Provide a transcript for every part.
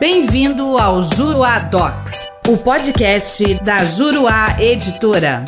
Bem-vindo ao Juruá Docs, o podcast da Juruá Editora.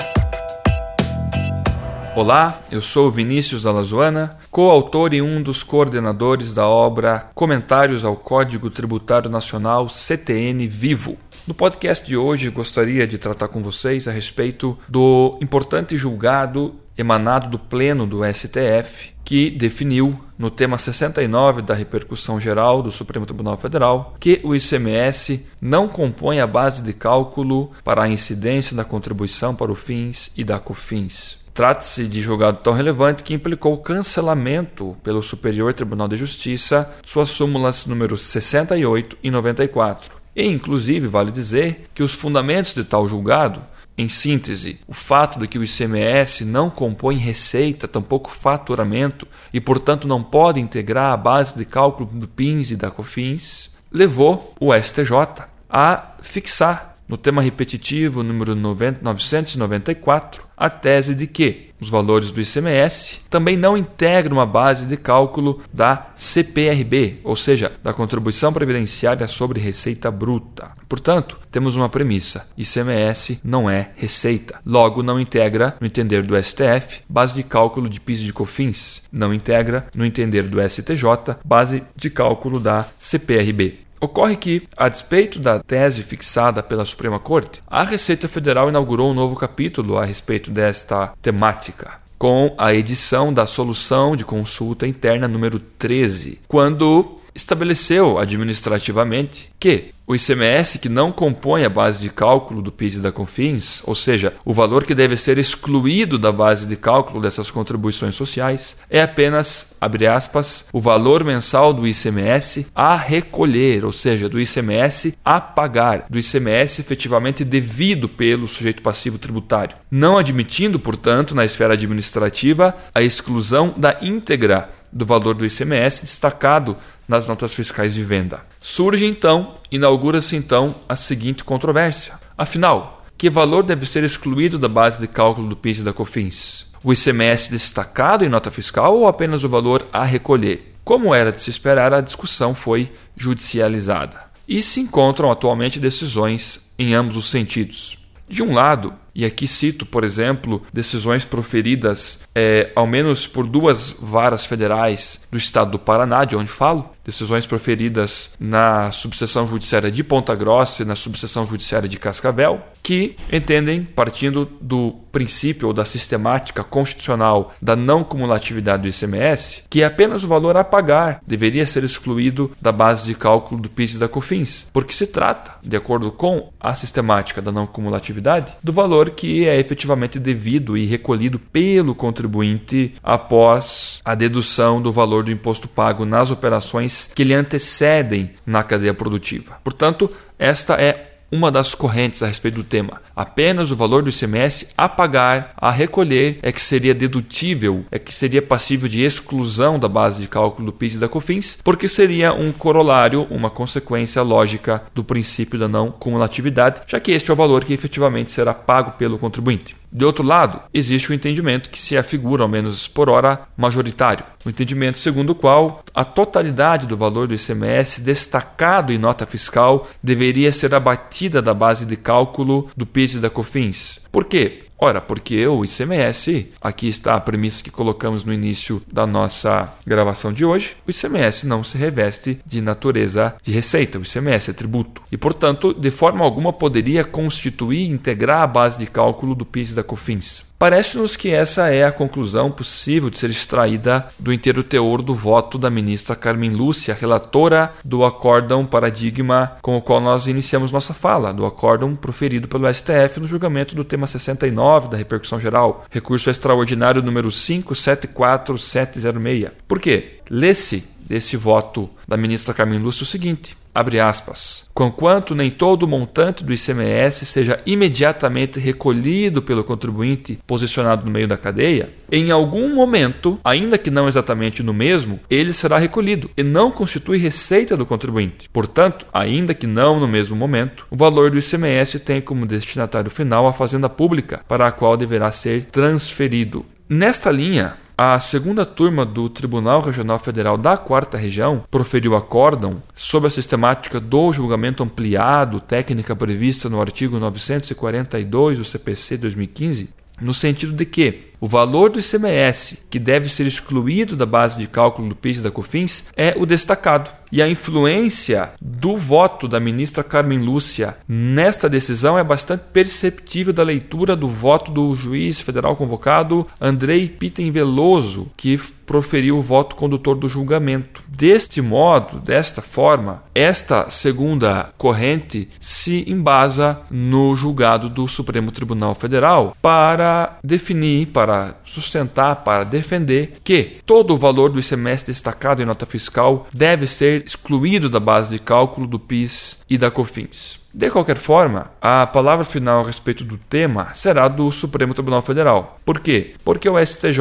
Olá, eu sou Vinícius Dalazuana, coautor e um dos coordenadores da obra Comentários ao Código Tributário Nacional CTN Vivo. No podcast de hoje gostaria de tratar com vocês a respeito do importante julgado emanado do Pleno do STF, que definiu, no tema 69 da repercussão geral do Supremo Tribunal Federal, que o ICMS não compõe a base de cálculo para a incidência da contribuição para o FINS e da COFINS. Trata-se de julgado tão relevante que implicou cancelamento pelo Superior Tribunal de Justiça suas súmulas números 68 e 94. E, inclusive, vale dizer que os fundamentos de tal julgado em síntese, o fato de que o ICMS não compõe receita, tampouco faturamento, e portanto não pode integrar a base de cálculo do PINS e da COFINS, levou o STJ a fixar no tema repetitivo número 994, a tese de que os valores do ICMS também não integram a base de cálculo da CPRB, ou seja, da contribuição previdenciária sobre receita bruta. Portanto, temos uma premissa: ICMS não é receita. Logo, não integra, no entender do STF, base de cálculo de PIS e de COFINS. Não integra, no entender do STJ, base de cálculo da CPRB. Ocorre que, a despeito da tese fixada pela Suprema Corte, a Receita Federal inaugurou um novo capítulo a respeito desta temática, com a edição da Solução de Consulta Interna número 13, quando estabeleceu administrativamente que o ICMS que não compõe a base de cálculo do PIS e da COFINS, ou seja, o valor que deve ser excluído da base de cálculo dessas contribuições sociais, é apenas, abre aspas, o valor mensal do ICMS a recolher, ou seja, do ICMS a pagar, do ICMS efetivamente devido pelo sujeito passivo tributário, não admitindo, portanto, na esfera administrativa a exclusão da íntegra do valor do ICMS destacado nas notas fiscais de venda. Surge então, inaugura-se então a seguinte controvérsia. Afinal, que valor deve ser excluído da base de cálculo do PIS e da COFINS? O ICMS destacado em nota fiscal ou apenas o valor a recolher? Como era de se esperar, a discussão foi judicializada. E se encontram atualmente decisões em ambos os sentidos. De um lado, e aqui cito, por exemplo, decisões proferidas é, ao menos por duas varas federais do estado do Paraná, de onde falo, decisões proferidas na subseção judiciária de Ponta Grossa e na subseção judiciária de Cascavel, que entendem, partindo do princípio ou da sistemática constitucional da não cumulatividade do ICMS, que apenas o valor a pagar deveria ser excluído da base de cálculo do PIS e da COFINS, porque se trata, de acordo com a sistemática da não cumulatividade, do valor que é efetivamente devido e recolhido pelo contribuinte após a dedução do valor do imposto pago nas operações que lhe antecedem na cadeia produtiva. Portanto, esta é uma das correntes a respeito do tema. Apenas o valor do ICMS a pagar, a recolher, é que seria dedutível, é que seria passível de exclusão da base de cálculo do PIS e da COFINS, porque seria um corolário, uma consequência lógica do princípio da não cumulatividade, já que este é o valor que efetivamente será pago pelo contribuinte. De outro lado, existe o entendimento que se afigura, ao menos por hora, majoritário. O entendimento segundo o qual a totalidade do valor do ICMS destacado em nota fiscal deveria ser abatida da base de cálculo do PIS e da COFINS. Por quê? Ora, porque o ICMS, aqui está a premissa que colocamos no início da nossa gravação de hoje, o ICMS não se reveste de natureza de receita, o ICMS é tributo. E, portanto, de forma alguma poderia constituir e integrar a base de cálculo do PIS e da COFINS. Parece-nos que essa é a conclusão possível de ser extraída do inteiro teor do voto da ministra Carmen Lúcia, relatora do acórdão paradigma com o qual nós iniciamos nossa fala, do acórdão proferido pelo STF no julgamento do tema 69 da repercussão geral, recurso extraordinário número 574706. Por quê? Lê-se desse voto da ministra Carmen Lúcia o seguinte: abre aspas, conquanto nem todo o montante do ICMS seja imediatamente recolhido pelo contribuinte posicionado no meio da cadeia, em algum momento, ainda que não exatamente no mesmo, ele será recolhido e não constitui receita do contribuinte. Portanto, ainda que não no mesmo momento, o valor do ICMS tem como destinatário final a fazenda pública para a qual deverá ser transferido. Nesta linha, a segunda turma do Tribunal Regional Federal da Quarta Região proferiu acórdão sobre a sistemática do julgamento ampliado, técnica prevista no artigo 942 do CPC 2015, no sentido de que o valor do ICMS, que deve ser excluído da base de cálculo do PIS e da COFINS, é o destacado. E a influência do voto da ministra Carmen Lúcia nesta decisão é bastante perceptível da leitura do voto do juiz federal convocado Andrei Pitten Veloso, que proferiu o voto condutor do julgamento. Deste modo, desta forma, esta segunda corrente se embasa no julgado do Supremo Tribunal Federal para definir, para sustentar, para defender que todo o valor do ICMS destacado em nota fiscal deve ser excluído da base de cálculo do PIS e da COFINS. De qualquer forma, a palavra final a respeito do tema será do Supremo Tribunal Federal. Por quê? Porque o STJ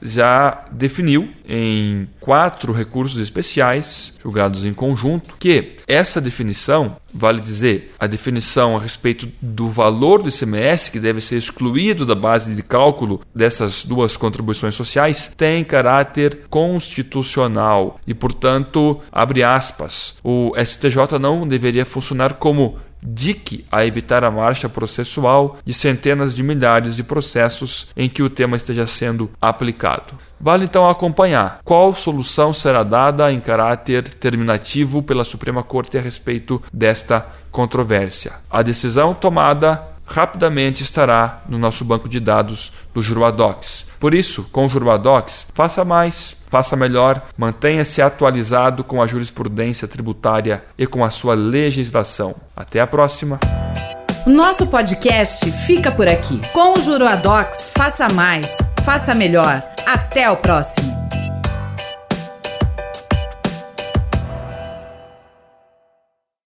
já definiu em quatro recursos especiais, julgados em conjunto, que essa definição, vale dizer, a definição a respeito do valor do ICMS, que deve ser excluído da base de cálculo dessas duas contribuições sociais, tem caráter constitucional. E, portanto, abre aspas, o STJ não deveria funcionar como dique a evitar a marcha processual de centenas de milhares de processos em que o tema esteja sendo aplicado. Vale então acompanhar qual solução será dada em caráter terminativo pela Suprema Corte a respeito desta controvérsia. A decisão tomada rapidamente estará no nosso banco de dados do Juruadox. Por isso, com o Juruadox, faça mais, faça melhor, mantenha-se atualizado com a jurisprudência tributária e com a sua legislação. Até a próxima. Nosso podcast fica por aqui. Com o Juruadox, faça mais, faça melhor. Até o próximo.